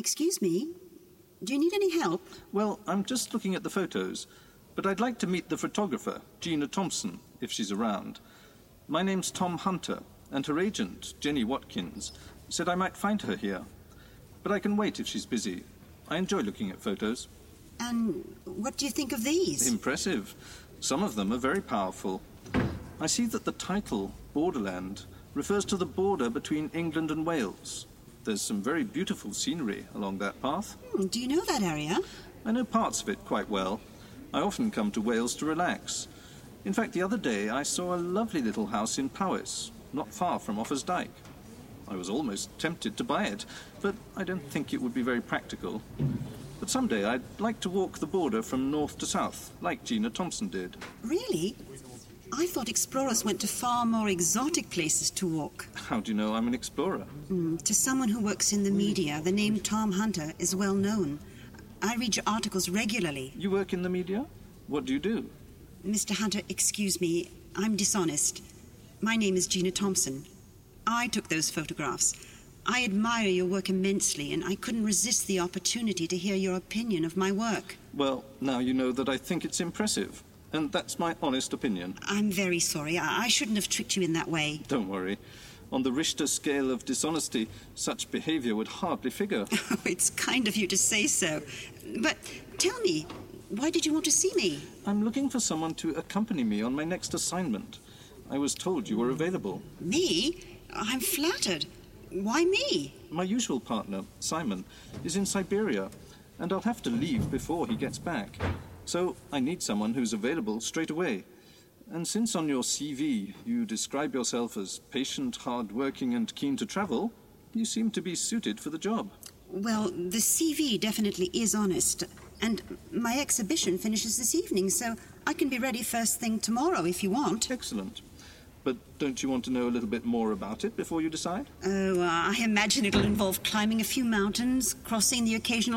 Excuse me? Do you need any help? Well, I'm just looking at the photos, but I'd like to meet the photographer, Gina Thompson, if she's around. My name's Tom Hunter, and her agent, Jenny Watkins, said I might find her here. But I can wait if she's busy. I enjoy looking at photos. And what do you think of these? Impressive. Some of them are very powerful. I see that the title, Borderland, refers to the border between England and Wales. There's some very beautiful scenery along that path. Hmm, do you know that area? I know parts of it quite well. I often come to Wales to relax. In fact, the other day I saw a lovely little house in Powys, not far from Offa's Dyke. I was almost tempted to buy it, but I don't think it would be very practical. But someday I'd like to walk the border from north to south, like Gina Thompson did. Really? I thought explorers went to far more exotic places to walk. How do you know I'm an explorer? Mm, to someone who works in the media, the name Tom Hunter is well known. I read your articles regularly. You work in the media? What do you do? Mr. Hunter, excuse me, I'm dishonest. My name is Gina Thompson. I took those photographs. I admire your work immensely, and I couldn't resist the opportunity to hear your opinion of my work. Well, now you know that I think it's impressive. And that's my honest opinion. I'm very sorry. I, I shouldn't have tricked you in that way. Don't worry. On the Richter scale of dishonesty, such behavior would hardly figure. Oh, it's kind of you to say so. But tell me, why did you want to see me? I'm looking for someone to accompany me on my next assignment. I was told you were available. Me? I'm flattered. Why me? My usual partner, Simon, is in Siberia, and I'll have to leave before he gets back. So I need someone who's available straight away. And since on your CV you describe yourself as patient, hard-working, and keen to travel, you seem to be suited for the job. Well, the CV definitely is honest. And my exhibition finishes this evening, so I can be ready first thing tomorrow if you want. Excellent. But don't you want to know a little bit more about it before you decide? Oh, uh, I imagine it'll involve climbing a few mountains, crossing the occasional